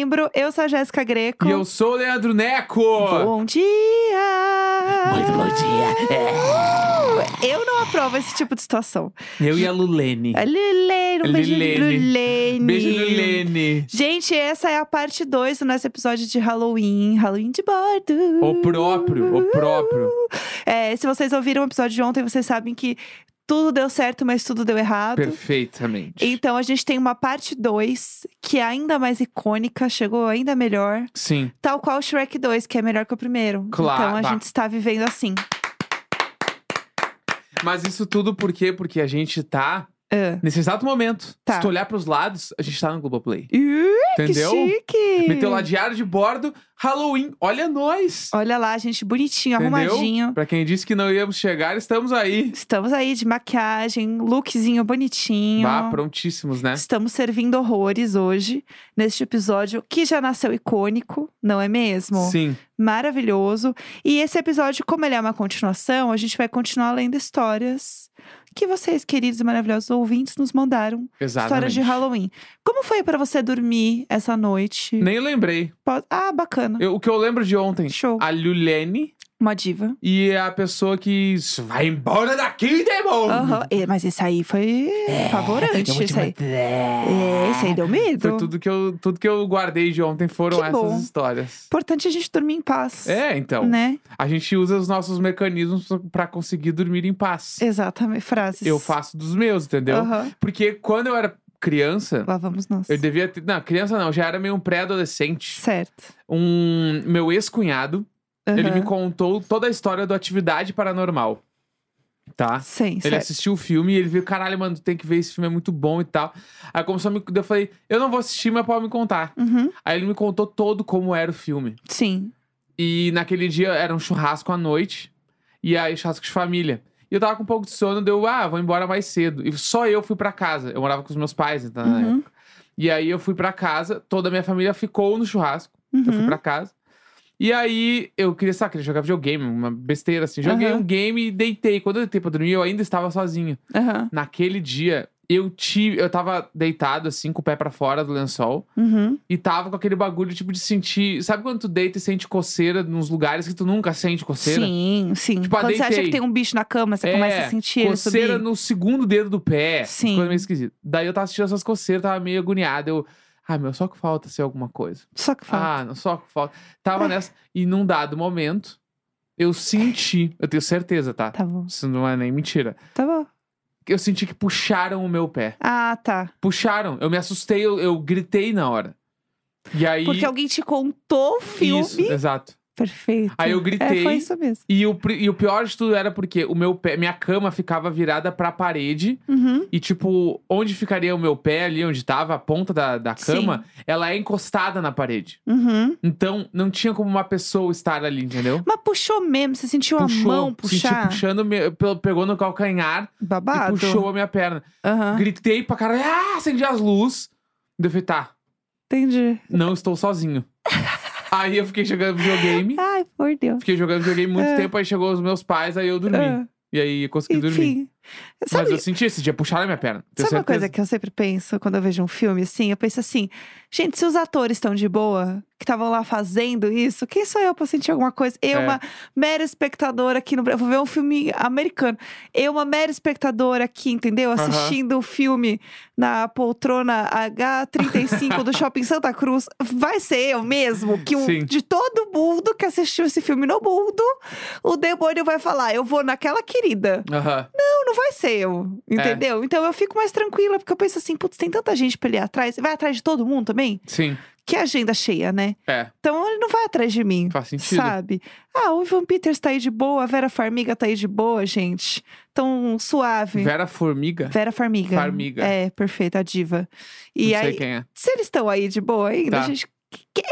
novembro. Eu sou a Jéssica Greco. E eu sou o Leandro Neco. Bom dia! Muito bom dia. Eu não aprovo esse tipo de situação. Eu e a Lulene. A Lilene, um beijo de Lilene. Lulene. Beijo, Lulene. Gente, essa é a parte 2 do nosso episódio de Halloween. Halloween de bordo. O próprio, o próprio. É, se vocês ouviram o episódio de ontem, vocês sabem que tudo deu certo, mas tudo deu errado. Perfeitamente. Então a gente tem uma parte 2 que é ainda mais icônica, chegou ainda melhor. Sim. Tal qual o Shrek 2, que é melhor que o primeiro. Claro, Então a bah. gente está vivendo assim. Mas isso tudo por quê? Porque a gente tá Ah. nesse exato momento. Tá. Se tu olhar pros lados, a gente tá no Globoplay. Ih, Entendeu? Que chique! Meteu lá diário de bordo, Halloween. Olha nós. Olha lá, gente, bonitinho, Entendeu? arrumadinho. Pra quem disse que não íamos chegar, estamos aí. Estamos aí de maquiagem, lookzinho bonitinho. Vá, prontíssimos, né? Estamos servindo horrores hoje, neste episódio que já nasceu icônico, não é mesmo? Sim. Maravilhoso. E esse episódio, como ele é uma continuação, a gente vai continuar lendo histórias que vocês, queridos e maravilhosos ouvintes, nos mandaram. Exatamente. Histórias de Halloween. Como foi pra você dormir essa noite? Nem lembrei. Ah, bacana. Eu- o que eu lembro de ontem, Show. a Lulene Uma diva. e a pessoa que "S- vai embora daqui, demônio! Aham. É, Mas esse aí foi apavorante. Esse aí. É, esse aí deu medo. Foi tudo que, eu, tudo que eu guardei de ontem foram Que essas bom. histórias. Importante a gente dormir em paz. É, então. Né? A gente usa os nossos mecanismos pra conseguir dormir em paz. Exatamente. Frases. Eu faço dos meus, entendeu? Aham. Porque quando eu era criança, Lá vamos nós. eu devia ter. Não, criança não, já era meio um pré-adolescente. Certo. Um meu ex-cunhado, ele Aham. me contou toda a história do Atividade Paranormal. Tá? Sim, Ele certo. assistiu o filme e ele viu, caralho, mano, tem que ver, esse filme é muito bom e tal. Aí começou a me. Eu falei, eu não vou assistir, mas pode me contar. Uhum. Aí ele me contou todo como era o filme. Sim. E naquele dia era um churrasco à noite. E aí, churrasco de família. E eu tava com um pouco de sono, deu, ah, vou embora mais cedo. E só eu fui pra casa. Eu morava com os meus pais, então, na Uhum. época. E aí eu fui pra casa, toda a minha família ficou no churrasco. Eu fui Uhum. pra casa. E aí eu queria, sabe, queria jogar videogame, uma besteira assim. Joguei Aham. um game e deitei. Quando eu deitei pra dormir, eu ainda estava sozinho. Aham. Naquele dia, eu tive. Eu tava deitado, assim, com o pé pra fora do lençol. Uhum. E tava com aquele bagulho, tipo, de sentir. Sabe quando tu deita e sente coceira nos lugares que tu nunca sente coceira? Sim, sim. Tipo, ah, Quando você acha deitei. que tem um bicho na cama, você É, começa a sentir ele coceira no segundo dedo do pé. Sim. Sim. Coisa meio esquisita. Daí eu tava sentindo essas coceiras, tava meio agoniado. Eu. Ah, meu, só que falta ser alguma coisa. Só que fala. Ah, não, só que falta. Tava É. nessa. E num dado momento, eu senti. Eu tenho certeza, tá? Tá bom, Isso não é nem mentira. tá bom. Eu senti que puxaram o meu pé. Ah, tá. Puxaram. Eu me assustei, eu, eu gritei na hora. E aí. Porque alguém te contou o filme. Isso, exato. Perfeito. Aí eu É, gritei. foi isso mesmo. E o, e o pior de tudo era porque o meu pé, minha cama ficava virada pra parede. Uhum. E, tipo, onde ficaria o meu pé ali, onde tava a ponta da, da cama, ela é encostada na parede. Uhum. Então, não tinha como uma pessoa estar ali, entendeu? Mas puxou mesmo, você sentiu a mão Senti puxar? puxando, me- pe- pegou no calcanhar Babado. e puxou a minha perna. Aham. Gritei pra caralho, ah, acendi as luzes. Daí Eu falei, tá, Entendi. não estou sozinho. aí eu fiquei jogando videogame. Ai, por Deus. Fiquei jogando videogame muito É. tempo, aí chegou os meus pais, aí eu dormi. Ah, E aí eu consegui dormir. Enfim. Mas Sabe, eu senti esse dia, puxaram a minha perna. Sabe uma certeza. coisa que eu sempre penso quando eu vejo um filme assim? Eu penso assim, gente, se os atores estão de boa, que estavam lá fazendo isso, quem sou eu pra sentir alguma coisa? Eu, É. uma mera espectadora aqui no Brasil, vou ver um filme americano. Eu, uma mera espectadora aqui, entendeu? Assistindo o filme na poltrona H35 do Shopping Santa Cruz. Vai ser eu mesmo, que o, Sim. de todo mundo que assistiu esse filme no mundo, o demônio vai falar, eu vou naquela querida. Aham. Não, não vai ser eu, É. entendeu? Então eu fico mais tranquila, porque eu penso assim, putz, tem tanta gente pra ele ir atrás. Vai atrás de todo mundo também? Sim, Que agenda cheia, né? é. Então ele não vai atrás de mim, Faz sentido. sabe? Ah, o Ivan Peters tá aí de boa, a Vera Farmiga tá aí de boa, gente. Tão suave. Vera Formiga? Vera Farmiga. Farmiga. É, perfeita, a diva. E não sei aí, quem é. se eles estão aí de boa ainda, Tá. a gente.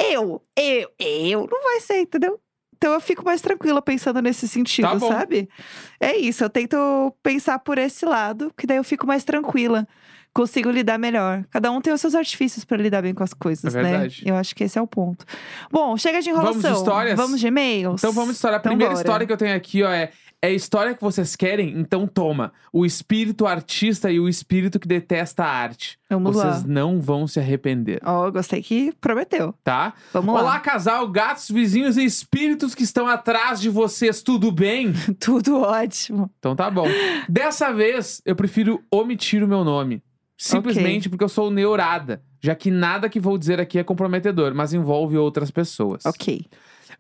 Eu, eu, eu, não vai ser, entendeu? Então eu fico mais tranquila pensando nesse sentido, Tá sabe? É isso, eu tento pensar por esse lado, que daí eu fico mais tranquila. Consigo lidar melhor. Cada um tem os seus artifícios pra lidar bem com as coisas, É né? Eu acho que esse é o ponto. Bom, chega de enrolação. Vamos de histórias? Vamos de e-mails. Então vamos de história. A Então primeira bora. história que eu tenho aqui, ó, é É a história que vocês querem? Então toma. O espírito artista e o espírito que detesta a arte. Vamos vocês lá. não vão se arrepender, Ó, gostei que prometeu. tá? Vamos Olá, lá. casal, gatos, vizinhos e espíritos que estão atrás de vocês, tudo bem? Tudo ótimo. Então tá bom. Dessa vez, eu prefiro omitir o meu nome. Simplesmente porque eu sou neurada, já que nada que vou dizer aqui é comprometedor, mas envolve outras pessoas. Ok.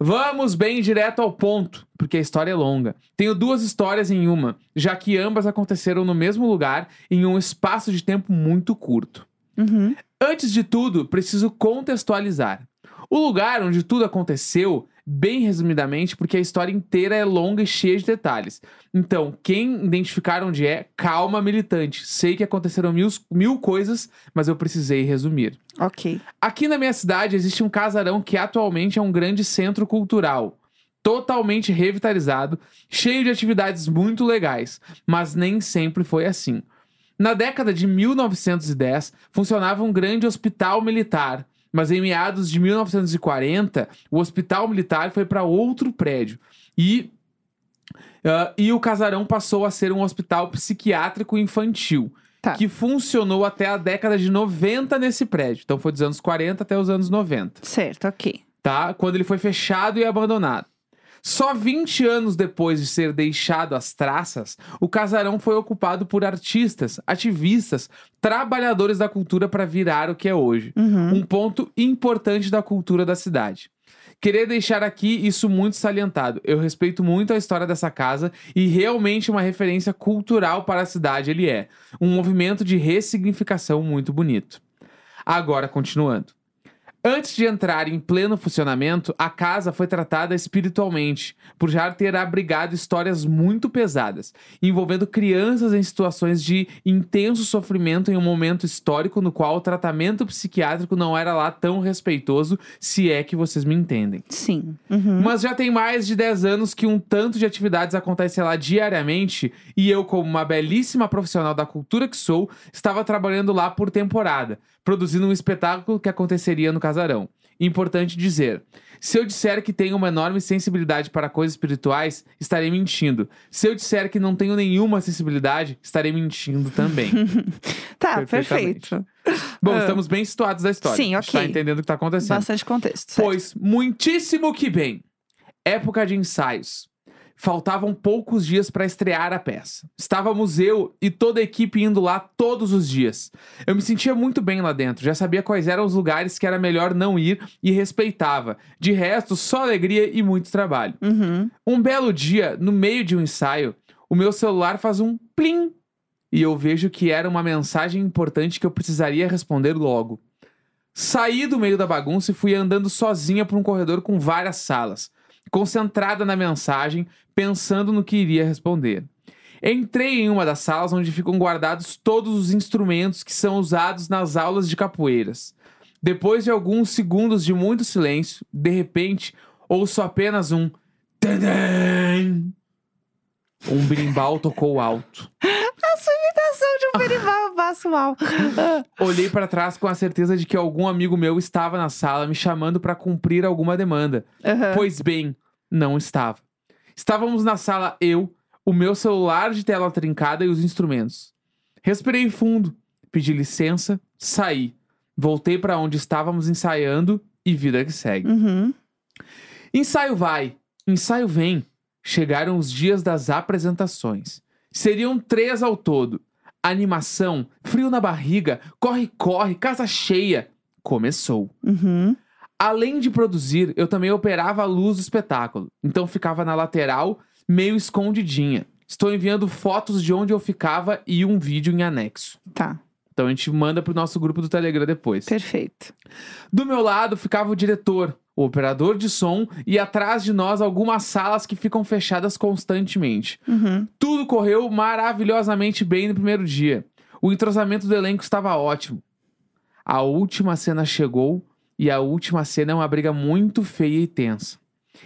Vamos bem direto ao ponto, porque a história é longa. Tenho duas histórias em uma, já que ambas aconteceram no mesmo lugar em um espaço de tempo muito curto. Uhum. Antes de tudo, preciso contextualizar. O lugar onde tudo aconteceu, bem resumidamente, porque a história inteira é longa e cheia de detalhes. Então, quem identificar onde é, calma, militante. Sei que aconteceram mil, mil coisas, mas eu precisei resumir. Ok. Aqui na minha cidade existe um casarão que atualmente é um grande centro cultural. Totalmente revitalizado, cheio de atividades muito legais, mas nem sempre foi assim. Na década de 1910, funcionava um grande hospital militar, mas em meados de 1940, o hospital militar foi para outro prédio e ah, e o casarão passou a ser um hospital psiquiátrico infantil, Tá. que funcionou até a década de 90 nesse prédio. Então foi dos anos 40 até os anos 90, Certo, ok. tá? Quando ele foi fechado e abandonado. Só 20 anos depois de ser deixado às traças, o casarão foi ocupado por artistas, ativistas, trabalhadores da cultura para virar o que é hoje Uhum. um ponto importante da cultura da cidade. Queria deixar aqui isso muito salientado. Eu respeito muito a história dessa casa e realmente uma referência cultural para a cidade ele é. Um movimento de ressignificação muito bonito. Agora, continuando. Antes de entrar em pleno funcionamento, a casa foi tratada espiritualmente, por já ter abrigado histórias muito pesadas, envolvendo crianças em situações de intenso sofrimento em um momento histórico no qual o tratamento psiquiátrico não era lá tão respeitoso, se é que vocês me entendem. Sim. Uhum. Mas já tem mais de 10 anos que um tanto de atividades acontecem lá diariamente e eu, como uma belíssima profissional da cultura que sou, estava trabalhando lá por temporada, produzindo um espetáculo que aconteceria no casarão. Importante dizer: se eu disser que tenho uma enorme sensibilidade para coisas espirituais, estarei mentindo. Se eu disser que não tenho nenhuma sensibilidade, estarei mentindo também. Tá, perfeito. Bom, Ah. estamos bem situados da história. Sim, Tá ok. entendendo o que tá acontecendo. Bastante contexto. certo. Pois, muitíssimo que bem. Época de ensaios. Faltavam poucos dias para estrear a peça. Estávamos eu e toda a equipe indo lá todos os dias. Eu me sentia muito bem lá dentro, já sabia quais eram os lugares que era melhor não ir e respeitava. De resto, só alegria e muito trabalho. Uhum. Um belo dia, no meio de um ensaio, o meu celular faz um plim e eu vejo que era uma mensagem importante que eu precisaria responder logo. Saí do meio da bagunça e fui andando sozinha por um corredor com várias salas, concentrada na mensagem, pensando no que iria responder. Entrei em uma das salas onde ficam guardados todos os instrumentos que são usados nas aulas de capoeiras. Depois de alguns segundos de muito silêncio, de repente, ouço apenas um Tadã! Um berimbau tocou alto. A sua imitação de um berimbau passo mal. Olhei para trás com a certeza de que algum amigo meu estava na sala me chamando para cumprir alguma demanda. Aham. Pois bem, não estava. Estávamos na sala eu, o meu celular de tela trincada e os instrumentos. Respirei fundo, pedi licença, saí. Voltei para onde estávamos ensaiando e vida que segue. Uhum. Ensaio vai, ensaio vem. Chegaram os dias das apresentações. Seriam três ao todo. Animação, frio na barriga, corre-corre, casa cheia. Começou. Uhum. Além de produzir, eu também operava a luz do espetáculo. Então ficava na lateral, meio escondidinha. Estou enviando fotos de onde eu ficava e um vídeo em anexo. Tá, Então a gente manda pro nosso grupo do Telegram depois. perfeito. Do meu lado ficava o diretor, o operador de som e atrás de nós algumas salas que ficam fechadas constantemente. Uhum. Tudo correu maravilhosamente bem no primeiro dia. O entrosamento do elenco estava ótimo. A última cena chegou e a última cena é uma briga muito feia e tensa.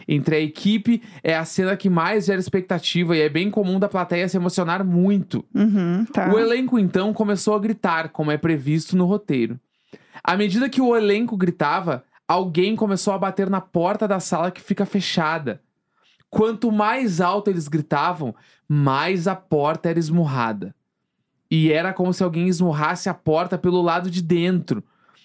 Entre a equipe é a cena que mais gera expectativa e é bem comum da plateia se emocionar muito. Uhum. Tá. O elenco então começou a gritar, como é previsto no roteiro. À medida que o elenco gritava, alguém começou a bater na porta da sala que fica fechada. Quanto mais alto eles gritavam, mais a porta era esmurrada. E era como se alguém esmurrasse a porta pelo lado de dentro.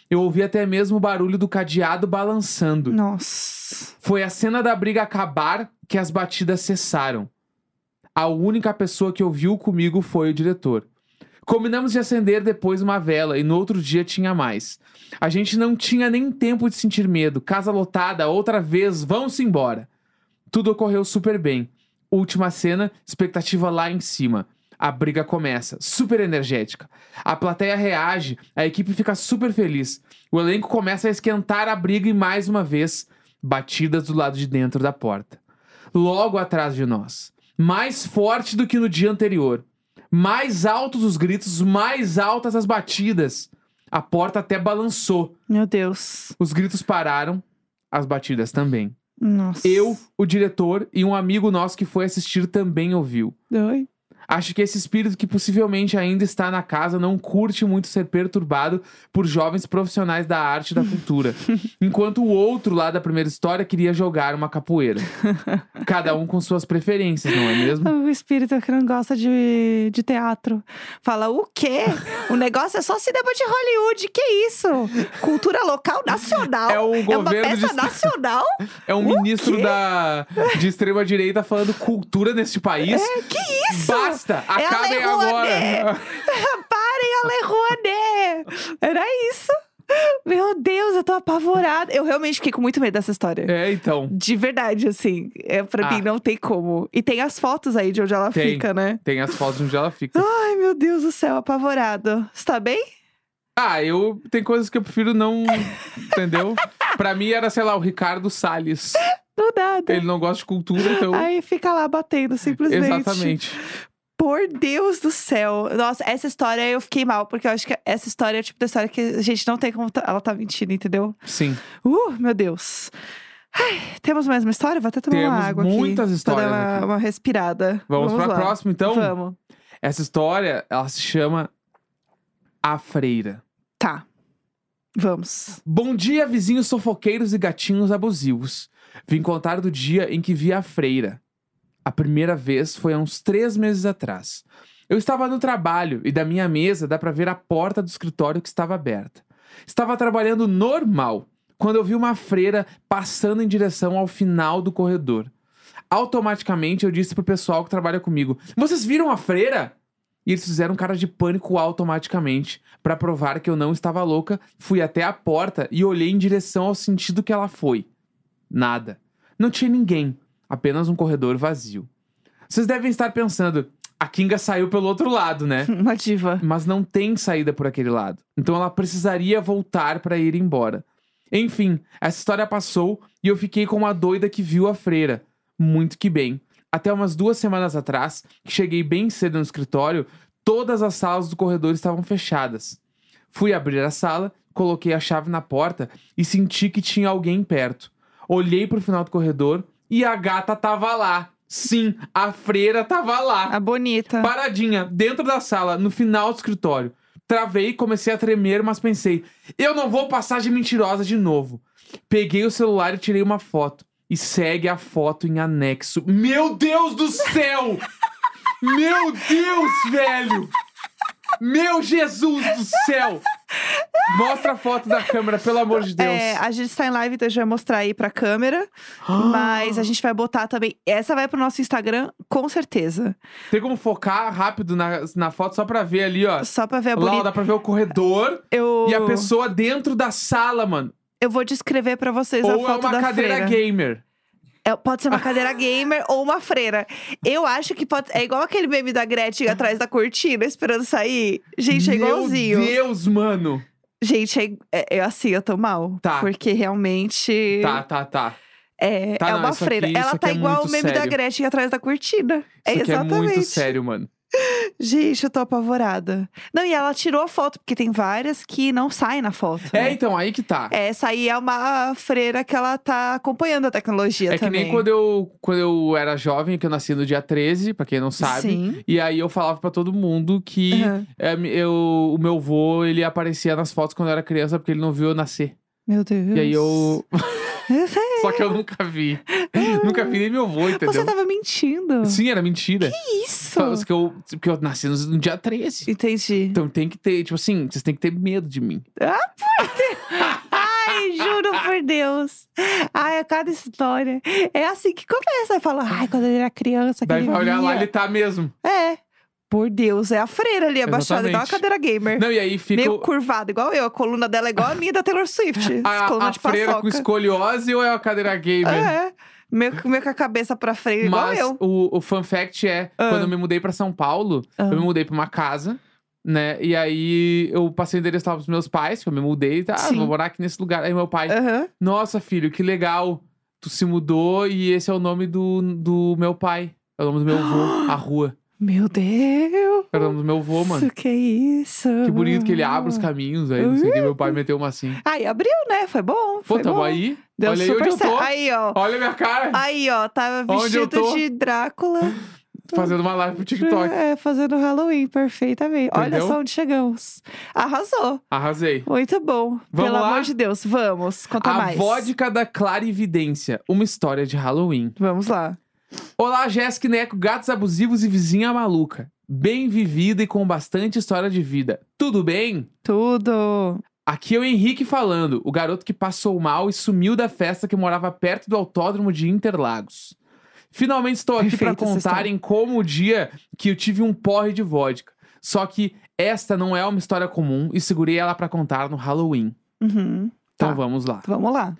Eu ouvi até mesmo o barulho do cadeado balançando. Nossa. Foi a cena da briga acabar que as batidas cessaram. A única pessoa que ouviu comigo foi o diretor. Combinamos de acender depois uma vela e no outro dia tinha mais. A gente não tinha nem tempo de sentir medo. Casa lotada, outra vez, vamos embora. Tudo ocorreu super bem. Última cena, expectativa lá em cima. A briga começa, super energética. A plateia reage, a equipe fica super feliz. O elenco começa a esquentar a briga e mais uma vez, batidas do lado de dentro da porta. Logo atrás de nós, mais forte do que no dia anterior. Mais altos os gritos, mais altas as batidas. A porta até balançou. Meu Deus. Os gritos pararam, as batidas também. Nossa. Eu, o diretor e um amigo nosso que foi assistir também ouviu. Oi. Acho que esse espírito que possivelmente ainda está na casa não curte muito ser perturbado por jovens profissionais da arte e da cultura. enquanto o outro lá da primeira história queria jogar uma capoeira. Cada um com suas preferências, não é mesmo? O espírito que não gosta de, de teatro. Fala, o quê? O negócio é só cinema de Hollywood. Que isso? Cultura local nacional? É o É uma peça de- nacional? É um O ministro quê? da de extrema direita falando cultura neste país. É, que isso? Basta, É a acabem agora. Parem a Lei Rouanet. Era isso? Meu Deus, eu tô apavorada. Eu realmente fiquei com muito medo dessa história. É, então. De verdade, assim. É, pra Ah. mim não tem como. E tem as fotos aí de onde ela Tem. fica, né? Tem as fotos onde ela fica. Ai, meu Deus do céu, apavorado. Você tá bem? Ah, eu. Tem coisas que eu prefiro não. Entendeu? Pra mim era, sei lá, o Ricardo Salles. Não nada. Ele não gosta de cultura, então. Aí fica lá batendo, simplesmente. Exatamente. Por Deus do céu. Nossa, essa história eu fiquei mal, porque eu acho que essa história é o tipo da história que a gente não tem como. tá- Ela tá mentindo, entendeu? Sim. Uh, meu Deus. Ai, temos mais uma história? Vou até tomar uma Temos água muitas aqui. histórias Pra dar uma, uma respirada. Vamos, pra lá. próxima, então? Vamos. Essa história, ela se chama A Freira. Tá. Vamos. Bom dia, vizinhos sofoqueiros e gatinhos abusivos. Vim contar do dia em que vi a freira. A primeira vez foi há uns três meses atrás. Eu estava no trabalho e da minha mesa dá pra ver a porta do escritório que estava aberta. Estava trabalhando normal quando eu vi uma freira passando em direção ao final do corredor. Automaticamente eu disse pro pessoal que trabalha comigo: Vocês viram a freira? E eles fizeram cara de pânico automaticamente. Pra provar que eu não estava louca, fui até a porta e olhei em direção ao sentido que ela foi. Nada. Não tinha ninguém, apenas um corredor vazio. Vocês devem estar pensando, a Kinga saiu pelo outro lado, né? Uma diva. Mas não tem saída por aquele lado. Então ela precisaria voltar para ir embora. Enfim, essa história passou e eu fiquei com uma doida que viu a freira. Muito que bem. Até umas duas semanas atrás, que cheguei bem cedo no escritório, todas as salas do corredor estavam fechadas. Fui abrir a sala, coloquei a chave na porta e senti que tinha alguém perto. Olhei pro final do corredor e a gata tava lá. Sim, a freira tava lá A bonita. paradinha, dentro da sala, no final do escritório. Travei, comecei a tremer, mas pensei, eu não vou passar de mentirosa de novo. Peguei o celular e tirei uma foto. E segue a foto em anexo. Meu Deus do céu! Meu Deus, velho! Meu Jesus do céu! Mostra a foto da câmera, pelo amor de Deus. É, a gente está em live, então a gente vai mostrar aí pra câmera. Mas a gente vai botar também. Essa vai pro nosso Instagram, com certeza. Tem como focar rápido na, na foto só pra ver ali, ó. Só pra ver a Lá, ó, bonita. dá pra ver o corredor Eu, e a pessoa dentro da sala, mano. eu vou descrever pra vocês a Ou é uma da cadeira freira. gamer. É, pode ser uma cadeira gamer ou uma freira. Eu acho que pode. É igual aquele meme da Gretchen atrás da cortina, esperando sair. Gente, é igualzinho. Meu Deus, mano. Gente, é, é- é assim, eu tô mal. Tá. Porque realmente. Tá, tá, tá. É, Tá, é não, uma freira. aqui- Ela isso tá é igual o meme da sério. Gretchen atrás da cortina. é Isso aqui exatamente. é muito sério, mano. Gente, eu tô apavorada. Não, e ela tirou a foto, porque tem várias que não saem na foto. É, né? então, aí que tá. Essa aí é uma freira que ela tá acompanhando a tecnologia É que também. nem quando eu, quando eu era jovem, que eu nasci no dia 13, pra quem não sabe. Sim. E aí eu falava pra todo mundo que é, eu, o meu vô, ele aparecia nas fotos quando eu era criança, porque ele não viu eu nascer. Meu Deus. E aí eu. Eu sei. Só que eu nunca vi. Nunca vi nem meu avô, entendeu? Você tava mentindo. Sim, era mentira. Isso. Fala, que eu, porque eu nasci no, dia 13. Entendi. Então tem que ter, tipo assim, vocês têm que ter medo de mim. Ai, juro por Deus. Ai, a cada história. É assim que começa. Aí fala, ai, quando ele era criança, que Daí vai olhar lá, ele tá mesmo. É. Uma Deus, é a freira ali, abaixada, igual a cadeira gamer. Não, e aí fica Meio o- curvada, igual eu. A coluna dela é igual a minha da Taylor Swift. a, coluna a de freira paçoca. com escoliose ou é a cadeira gamer? É. Meio, meio com a cabeça pra freira, igual Mas eu. o, o fun fact é, Ah. quando eu me mudei pra São Paulo, Ah. eu me mudei pra uma casa, né? E aí eu passei o endereço lá pros meus pais, que eu me mudei, tá? Sim. Vou morar aqui nesse lugar. Aí meu pai, nossa, filho, que legal. Tu se mudou e esse é o nome do, do meu pai. É o nome do meu avô, a rua. Meu Deus. O nome do meu avô, mano. Que isso? Que bonito que ele abre os caminhos aí, não sei o que. Meu pai meteu uma assim. Aí abriu, né? Foi bom. Pô, foi tamo bom. aí. Deu Olha aí super onde eu tô. certo. Aí, ó. Olha a minha cara. Aí, ó. Tava eu vestido de Drácula. Fazendo uma live pro TikTok. É, fazendo Halloween, perfeitamente. Olha Entendeu? só onde chegamos. Arrasou. Arrasei. Muito bom. Vamos Pelo lá? amor de Deus, vamos. Conta a mais. vodka da clarividência. Uma história de Halloween. Vamos lá. Olá, Jéssica e Neco, gatos abusivos e vizinha maluca. Bem vivida e com bastante história de vida. Tudo bem? Tudo. Aqui é o Henrique falando, o garoto que passou mal e sumiu da festa que morava perto do autódromo de Interlagos. Finalmente estou aqui para Perfeita essa contar história. em como o dia que eu tive um porre de vodka. Só que esta não é uma história comum e segurei ela para contar no Halloween. Uhum. Então Tá. vamos lá. Vamos lá.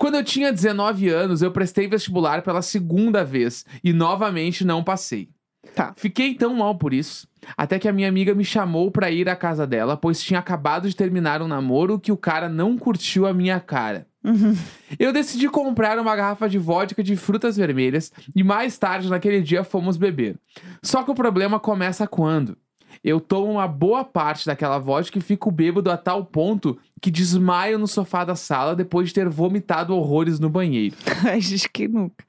Quando eu tinha 19 anos, eu prestei vestibular pela segunda vez e novamente não passei. Tá. Fiquei tão mal por isso, até que a minha amiga me chamou pra ir à casa dela, pois tinha acabado de terminar um namoro que o cara não curtiu a minha cara. Uhum. Eu decidi comprar uma garrafa de vodka de frutas vermelhas e mais tarde naquele dia fomos beber. Só que o problema começa quando eu tomo uma boa parte daquela vodka e fico bêbado a tal ponto que desmaio no sofá da sala depois de ter vomitado horrores no banheiro. Ai, gente, que nunca.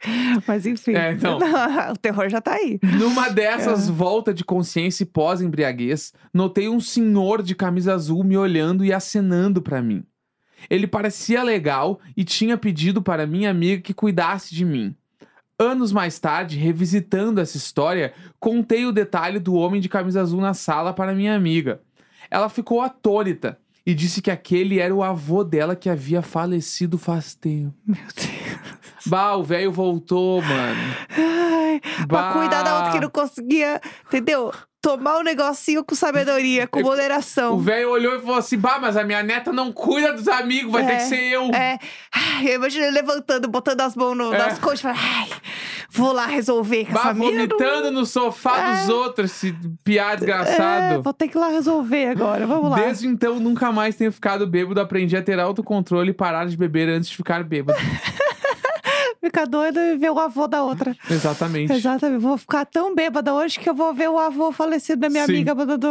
Mas enfim. É, então. o terror já tá aí. Numa dessas É. volta de consciência e pós-embriaguez, notei um senhor de camisa azul me olhando e acenando pra mim. Ele parecia legal e tinha pedido para minha amiga que cuidasse de mim. Anos mais tarde, revisitando essa história, contei o detalhe do homem de camisa azul na sala para minha amiga. Ela ficou atônita e disse que aquele era o avô dela que havia falecido faz tempo. Meu Deus. Bah, o velho voltou, mano. Ai, pra Bah. cuidar da outra que não conseguia, entendeu? Tomar um negocinho com sabedoria, com É, moderação. O velho olhou e falou assim: Bah, mas a minha neta não cuida dos amigos, vai ter É, que ser eu. É, ai, eu imagino ele levantando, botando as mãos no- É. nas coxas, falando, ai, vou lá resolver com Bah, mina. não- vomitando no sofá dos outros, esse piá É, desgraçado. vou ter que ir lá resolver agora, vamos lá. Desde então, nunca mais tenho ficado bêbado. Aprendi a ter autocontrole e parar de beber antes de ficar bêbado. Ficar doido e ver o avô da outra. Exatamente. Exatamente. Vou ficar tão bêbada hoje que eu vou ver o avô falecido da minha Sim. amiga mandando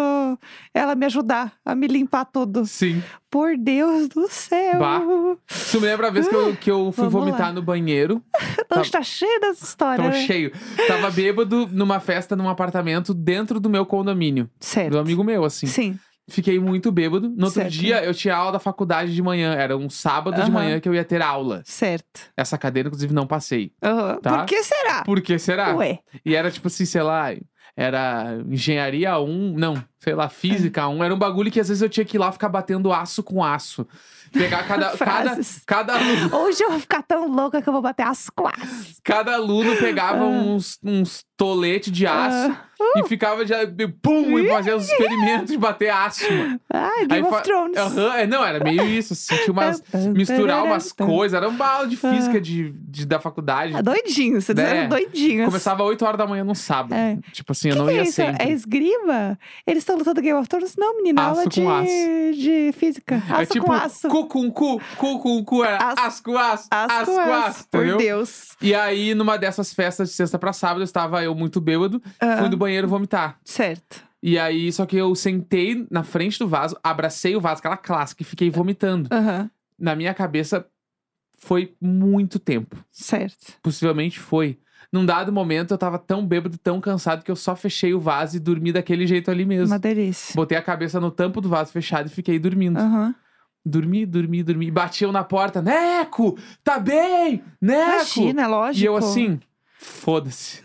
ela me ajudar a me limpar tudo. Sim. Por Deus do céu. Bah. Isso me lembra a vez que eu, que eu fui Vamos vomitar lá. no banheiro. Hoje tá cheio dessa história, Tava né? cheio. Tava bêbado numa festa num apartamento dentro do meu condomínio. Certo. Do amigo meu, assim. Sim. Fiquei muito bêbado. No outro Certo. dia, eu tinha aula da faculdade de manhã. Era um sábado de Aham. manhã que eu ia ter aula. Certo. Essa cadeira, inclusive, não passei. Aham. Tá. Por que será? Por que será? Ué. E era tipo assim, sei lá, era engenharia 1, não, sei lá, física 1. Era um bagulho que às vezes eu tinha que ir lá ficar batendo aço com aço. Pegar cada, cada, cada, aluno, Hoje eu vou ficar tão louca que eu vou bater as quatro. cada aluno pegava Ah. uns, uns toletes de aço Ah. e ficava já, pum, e fazia os experimentos de bater aço, mano. Ai, Game fa- of Thrones. Aham, é, não, era meio isso, assim, tinha umas, misturar umas coisas, era uma aula de física de, de- da faculdade. Ah, doidinho, você É. é. doidinho. Começava 8 horas da manhã no sábado. É. Tipo assim, eu que não que ia é isso? sempre. É esgrima? Eles estão lutando Game of Thrones? Não, menina, Aço aula de, aço. de física. Aço é tipo com aço. cu com cu, cu com cu, era Aço- com aço, Aço com aço. Por? Deus. E aí, numa dessas festas de sexta pra sábado, estava eu muito bêbado, Ah, fui no banheiro vomitar. Certo. E aí, só que eu sentei na frente do vaso, abracei o vaso, aquela clássica, e fiquei vomitando. Aham. Na minha cabeça, foi muito tempo. Certo. Possivelmente foi. Num dado momento, eu tava tão bêbado, tão cansado, que eu só fechei o vaso e dormi daquele jeito ali mesmo. Uma delícia. Botei a cabeça no tampo do vaso fechado e fiquei dormindo. Aham. Dormi, dormi, dormi. Batiam na porta. Neco, tá bem? Neco. Imagina, lógico. E eu assim, foda-se.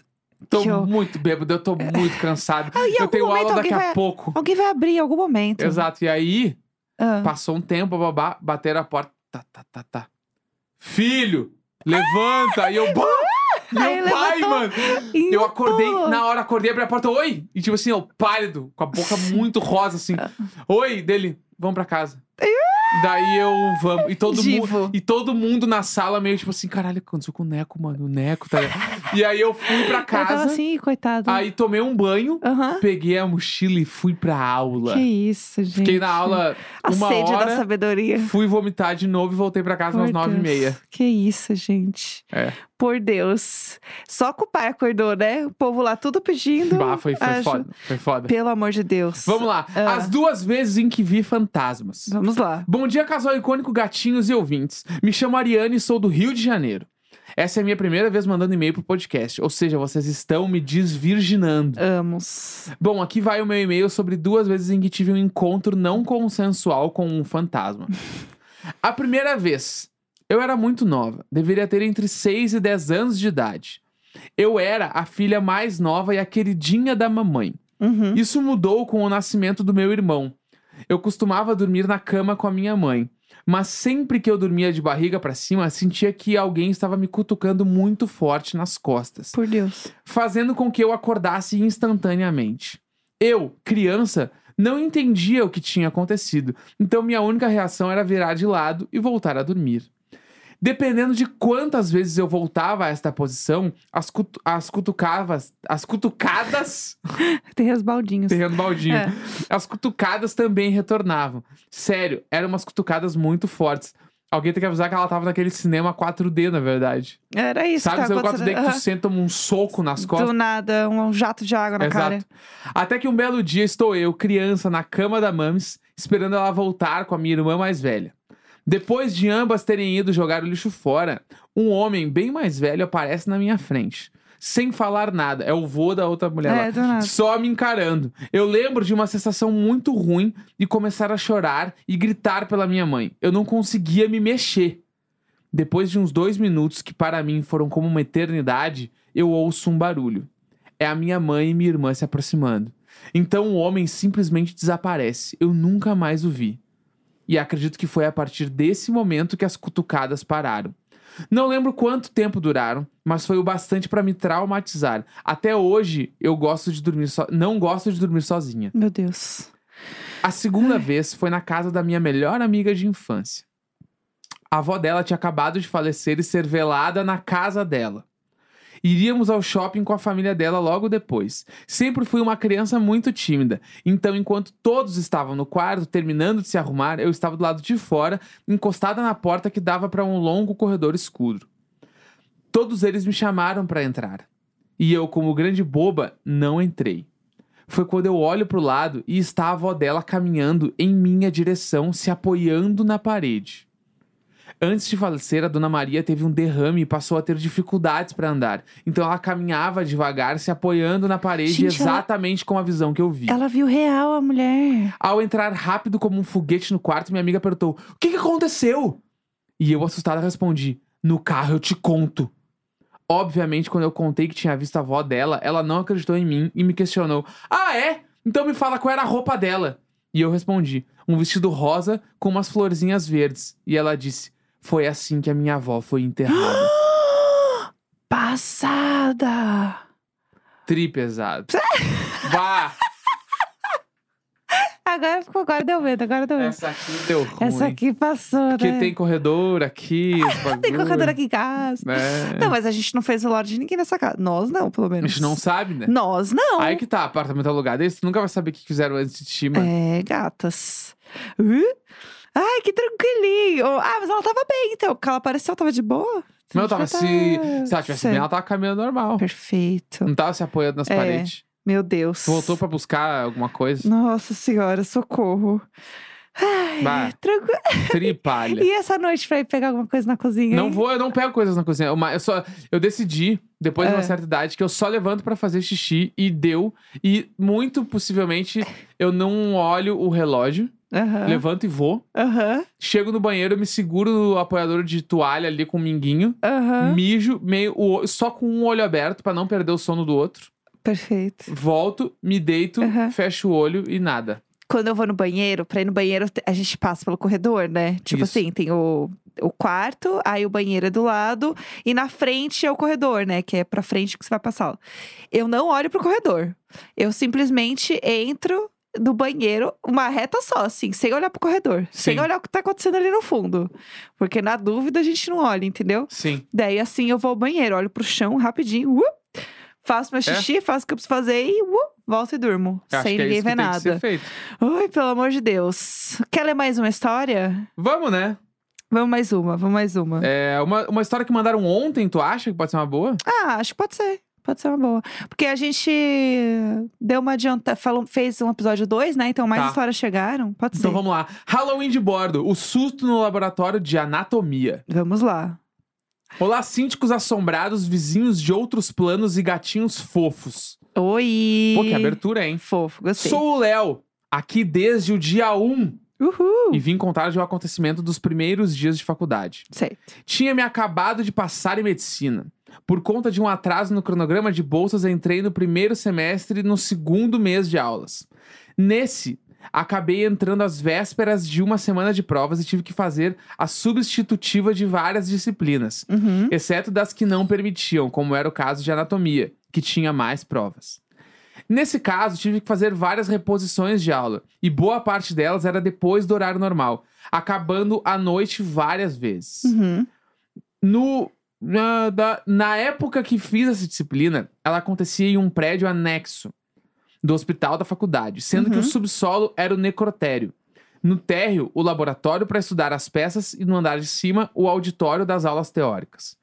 Tô eu- muito bêbado, eu tô muito cansado. Ah, eu tenho aula daqui alguém a vai- pouco. Alguém vai abrir em algum momento. Exato. E aí, Ah. passou um tempo, babá, bateram a porta. Tá, tá, tá, tá. Filho, levanta. E eu, bah, Aí meu pai, levantou. mano. Eu acordei, na hora acordei, abri a porta, oi! E tipo assim, ó, pálido, com a boca muito rosa, assim. Oi, dele, vamos pra casa. Daí eu, vamos. E todo, mundo, e todo mundo na sala meio tipo assim, caralho, aconteceu com o Neco, mano? O Neco, tá ligado? E aí eu fui pra Eu tava casa, assim, coitado. aí tomei um banho, Aham. peguei a mochila e fui pra aula. Que isso, gente. Fiquei na aula A uma sede da hora, sabedoria. fui vomitar de novo e voltei pra casa umas Por nove e meia. Que isso, gente. É. Por Deus. Só que o pai acordou, né? O povo lá tudo pedindo. Bah, foi, foi acho- foda, foi foda. Pelo amor de Deus. Vamos lá, Ah. as duas vezes em que vi fantasmas. Vamos lá. Bom dia, casal icônico, gatinhos e ouvintes. Me chamo Ariane e sou do Rio de Janeiro. Essa é a minha primeira vez mandando e-mail pro podcast, ou seja, vocês estão me desvirginando. Amos. Bom, aqui vai o meu e-mail sobre duas vezes em que tive um encontro não consensual com um fantasma. A primeira vez, eu era muito nova, deveria ter entre 6 e 10 anos de idade. Eu era a filha mais nova e a queridinha da mamãe. Uhum. Isso mudou com o nascimento do meu irmão. Eu costumava dormir na cama com a minha mãe, mas sempre que eu dormia de barriga pra cima, sentia que alguém estava me cutucando muito forte nas costas, Por Deus. fazendo com que eu acordasse instantaneamente. Eu, criança, não entendia o que tinha acontecido, então minha única reação era virar de lado e voltar a dormir. Dependendo de quantas vezes eu voltava a esta posição, as, cutu as cutucavas, as cutucadas Tem os baldinhos. terreno baldinho. É. As cutucadas também retornavam. Sério, eram umas cutucadas muito fortes. Alguém tem que avisar que ela tava naquele cinema 4D, na verdade. Era isso Sabe, tava 4D que tu senta um soco nas costas. Do nada, um jato de água na cara. Exato. Até que um belo dia estou eu, criança, na cama da Mames, esperando ela voltar com a minha irmã mais velha. Depois de ambas terem ido jogar o lixo fora, um homem bem mais velho aparece na minha frente. Sem falar nada. É o vô da outra mulher lá. É, do nada. Só me encarando. Eu lembro de uma sensação muito ruim de começar a chorar e gritar pela minha mãe. Eu não conseguia me mexer. Depois de uns dois minutos, que para mim foram como uma eternidade, eu ouço um barulho. É a minha mãe e minha irmã se aproximando. Então o homem simplesmente desaparece. Eu nunca mais o vi. E acredito que foi a partir desse momento que as cutucadas pararam. Não lembro quanto tempo duraram, mas foi o bastante para me traumatizar. Até hoje eu gosto de dormir so... não gosto de dormir sozinha. Meu Deus. A segunda vez foi na casa da minha melhor amiga de infância. A avó dela tinha acabado de falecer e ser velada na casa dela. Iríamos ao shopping com a família dela logo depois. Sempre fui uma criança muito tímida, então enquanto todos estavam no quarto terminando de se arrumar, eu estava do lado de fora, encostada na porta que dava para um longo corredor escuro. Todos eles me chamaram para entrar. E eu, como grande boba, não entrei. Foi quando eu olho pro lado e está a avó dela caminhando em minha direção, se apoiando na parede. Antes de falecer, a dona Maria teve um derrame e passou a ter dificuldades para andar. Então ela caminhava devagar, se apoiando na parede, Gente, ela- exatamente com a visão que eu vi. Ela viu real a mulher. Ao entrar rápido como um foguete no quarto, minha amiga perguntou: O que, que aconteceu? E eu, assustada, respondi: No carro eu te conto. Obviamente, quando eu contei que tinha visto a avó dela, ela não acreditou em mim e me questionou: Ah, é? Então me fala qual era a roupa dela. E eu respondi: Um vestido rosa com umas florzinhas verdes. E ela disse: Foi assim que a minha avó foi enterrada. Passada. Tri pesado. Bah! Agora ficou, agora deu medo, agora deu medo. Essa aqui deu ruim. Essa aqui passou, Porque né? tem corredor aqui. Tem bagulho, corredor aqui em casa. né? Não, mas a gente não fez o lore de ninguém nessa casa. Nós não, pelo A menos. gente não sabe, né? Nós não. Aí que tá, apartamento alugado. Aí você nunca vai saber o que fizeram antes de ti, mano. É, gatas. Uh? Ai, que tranquilinho. Ah, mas ela tava bem, então. Porque ela apareceu, tava de boa. Eu tava Devia se. tá- Se ela tivesse Sei. bem, ela tava caminhando normal. Perfeito. Não tava se apoiando nas É. paredes. Meu Deus. Voltou pra buscar alguma coisa. Nossa senhora, socorro. Ai, tranquilo. Tripalha. E essa noite pra ir pegar alguma coisa na cozinha? Não hein? vou, eu não pego coisas na cozinha. Eu, eu só, eu decidi, depois de uma É. certa idade, que eu só levanto pra fazer xixi e deu. E muito possivelmente eu não olho o relógio. Aham. levanto e vou. Aham. Chego no banheiro, me seguro no apoiador de toalha ali com o minguinho. Aham. Mijo, meio, o só com um olho aberto pra não perder o sono do outro. Perfeito. Volto, me deito, fecho o olho e nada. Quando eu vou no banheiro, pra ir no banheiro, a gente passa pelo corredor, né? Tipo Isso. assim, tem o, o quarto, aí o banheiro é do lado, e na frente é o corredor, né? Que é pra frente que você vai passar. Eu não olho pro corredor. Eu simplesmente entro no banheiro, uma reta só, assim, sem olhar pro corredor. Sem Sim. olhar o que tá acontecendo ali no fundo. Porque na dúvida a gente não olha, entendeu? Sim. Daí assim eu vou ao banheiro, olho pro chão rapidinho, uh, faço meu xixi, faço o que eu preciso fazer e uh, volto e durmo. É? Sem é ninguém que ver nada. Ai, pelo amor de Deus. Quer ler mais uma história? Vamos, né? Vamos mais uma, vamos mais uma. É, uma, uma história que mandaram ontem, tu acha que pode ser uma boa? Ah, acho que pode ser. Pode ser uma boa. Porque a gente deu uma adianta, falou, fez um episódio 2, né? Então mais Tá. histórias chegaram. Pode Então ser. vamos lá. Halloween de bordo. O susto no laboratório de anatomia. Vamos lá. Olá, síndicos assombrados, vizinhos de outros planos e gatinhos fofos. Oi. Pô, que abertura, hein? Fofo, gostei. Sou o Léo, aqui desde o dia 1 Uhul. e vim contar de um acontecimento dos primeiros dias de faculdade. Certo. Tinha me acabado de passar em medicina. Por conta de um atraso no cronograma de bolsas, entrei no primeiro semestre no segundo mês de aulas. Nesse, acabei entrando às vésperas de uma semana de provas e tive que fazer a substitutiva de várias disciplinas, Uhum. exceto das que não permitiam, como era o caso de anatomia, que tinha mais provas. Nesse caso, tive que fazer várias reposições de aula, e boa parte delas era depois do horário normal, acabando à noite várias vezes. Uhum. No, na, da- na época que fiz essa disciplina, ela acontecia em um prédio anexo do hospital da faculdade, sendo que Uhum. o subsolo era o necrotério. No térreo, o laboratório para estudar as peças e no andar de cima, o auditório das aulas teóricas.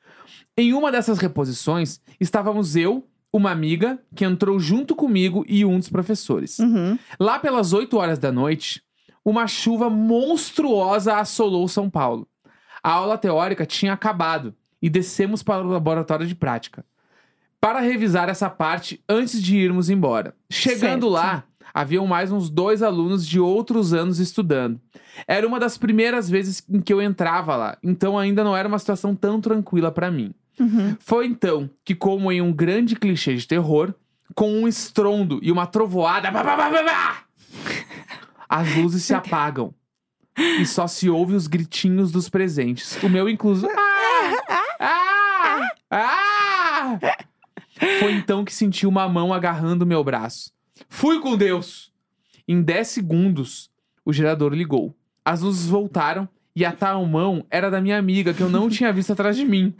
Em uma dessas reposições, estávamos eu, uma amiga, que entrou junto comigo e um dos professores. Uhum. Lá pelas 8 horas da noite, uma chuva monstruosa assolou São Paulo. A aula teórica tinha acabado e descemos para o laboratório de prática. Para revisar essa parte antes de irmos embora. Chegando Certo. lá, haviam mais uns dois alunos de outros anos estudando. Era uma das primeiras vezes em que eu entrava lá, então ainda não era uma situação tão tranquila para mim. Uhum. Foi então que, como em um grande clichê de terror, com um estrondo e uma trovoada, pá, pá, pá, as luzes se apagam e só se ouve os gritinhos dos presentes. O meu incluso. Ah! Ah! Ah! Foi então que senti uma mão agarrando meu braço. Fui com Deus! Em 10 segundos, o gerador ligou. As luzes voltaram e a tal mão era da minha amiga, que eu não tinha visto atrás de mim.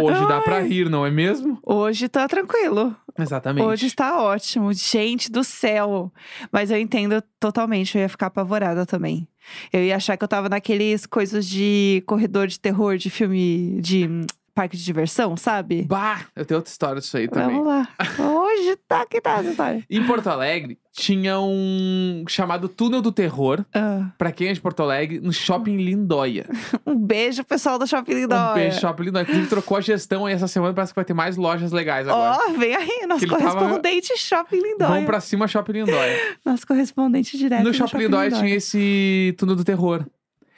Hoje dá pra rir, não é mesmo? Hoje tá tranquilo. Exatamente. Hoje está ótimo. Gente do céu. Mas eu entendo totalmente, eu ia ficar apavorada também. Eu ia achar que eu tava naqueles coisas de corredor de terror, de filme de hum, parque de diversão, sabe? Bah, eu tenho outra história disso aí também. Vamos lá. Hoje tá que tá essa história. Em Porto Alegre, tinha um chamado Túnel do Terror, Ah, pra quem é de Porto Alegre, no Shopping Lindóia. um beijo, pessoal do Shopping Lindóia. Um beijo, Shopping Lindóia. Inclusive, trocou a gestão aí essa semana, parece que vai ter mais lojas legais agora. Ó, vem aí, nosso Que ele tava- correspondente Shopping Lindóia. Vamos pra cima, Shopping Lindóia. Nosso correspondente direto no do Shopping Lindóia tinha esse Túnel do Terror,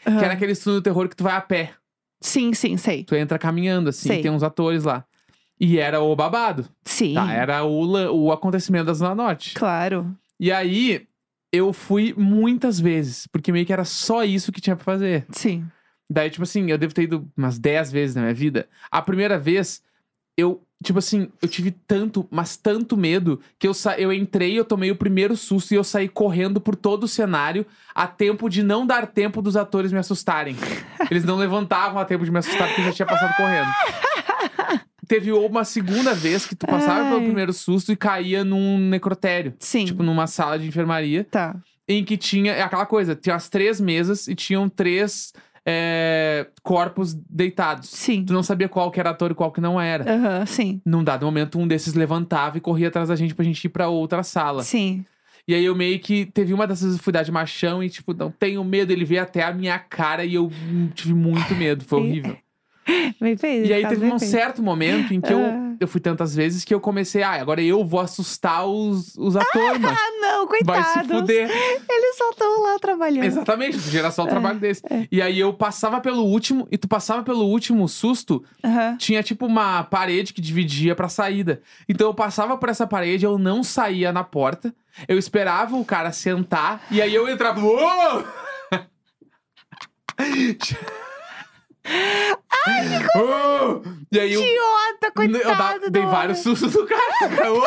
que Aham. era aquele túnel do terror que tu vai a pé. Sim, sim, sei. Tu entra caminhando, assim, Sei. tem uns atores lá. E era o babado, Sim, tá? Era o, lan- o acontecimento da Zona Norte. claro. E aí, eu fui muitas vezes, porque meio que era só isso que tinha pra fazer. Sim. Daí, tipo assim, eu devo ter ido umas 10 vezes na minha vida. A primeira vez, eu, tipo assim, eu tive tanto, mas tanto medo, que eu, sa eu entrei, eu tomei o primeiro susto e eu saí correndo por todo o cenário a tempo de não dar tempo dos atores me assustarem. Eles não levantavam a tempo de me assustar porque eu já tinha passado correndo. Teve uma segunda vez que tu passava pelo Ai. primeiro susto e caía num necrotério. Sim. Tipo, numa sala de enfermaria Tá. em que tinha é aquela coisa, tinha as três mesas e tinham três é, corpos deitados. Sim. Tu não sabia qual que era ator e qual que não era. Aham, sim. Num dado momento, um desses levantava e corria atrás da gente pra gente ir pra outra sala. Sim. E aí eu meio que teve uma dessas fui dar de machão e tipo, não tenho medo, ele veio até a minha cara e eu hum, tive muito medo, foi horrível. Bem fez. E aí tá teve um feito. certo momento em que eu, Ah. eu fui tantas vezes que eu comecei, ah, agora eu vou assustar os, os atores. Ah, não, Vai coitados. se fuder. Eles só estão lá trabalhando. Exatamente, gerar só o É, trabalho desse. E aí eu passava pelo último, e tu passava pelo último susto, tinha tipo uma parede que dividia pra saída. Então eu passava por essa parede, eu não saía na porta, eu esperava o cara sentar, e aí eu entrava. Uou! Uou! E aí eu, Idiota, eu da- coitado dei do vários homem. sustos do cara. Uou!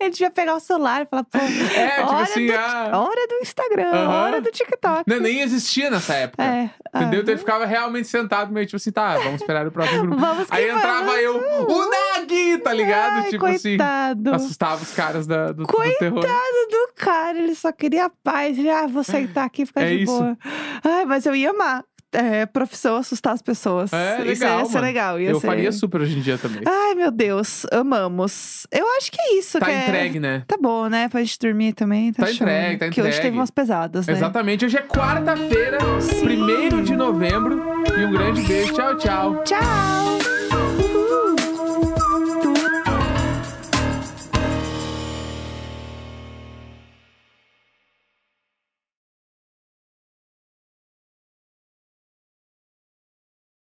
Ele devia pegar o celular e falar, pô, É, tipo hora, assim, do, ah. hora do Instagram, Aham. hora do TikTok. Não, nem existia nessa época. É. Entendeu? ah, Então ele ficava realmente sentado, meio tipo assim, tá, vamos esperar o próximo grupo. Vamos que Aí entrava vamos. eu, o Nag, tá ligado? Ai, tipo assim, coitado. assustava os caras da, do, do Coitado terror. do cara, ele só queria paz. Ele, ah, vou sentar aqui e ficar É de isso. boa. Ai, mas eu ia amar. É, profissão assustar as pessoas. É, Isso legal, ia ser mano. legal. Ia Eu ser... faria super hoje em dia também. Ai, meu Deus, amamos. Eu acho que é isso. tá que é- entregue, né? Tá bom, né? Pra gente dormir também. Tá, Tá show. entregue, tá Que hoje teve umas pesadas, né? Exatamente. Hoje é quarta-feira, Sim. 1 de novembro. E um grande beijo. Tchau, tchau. Tchau!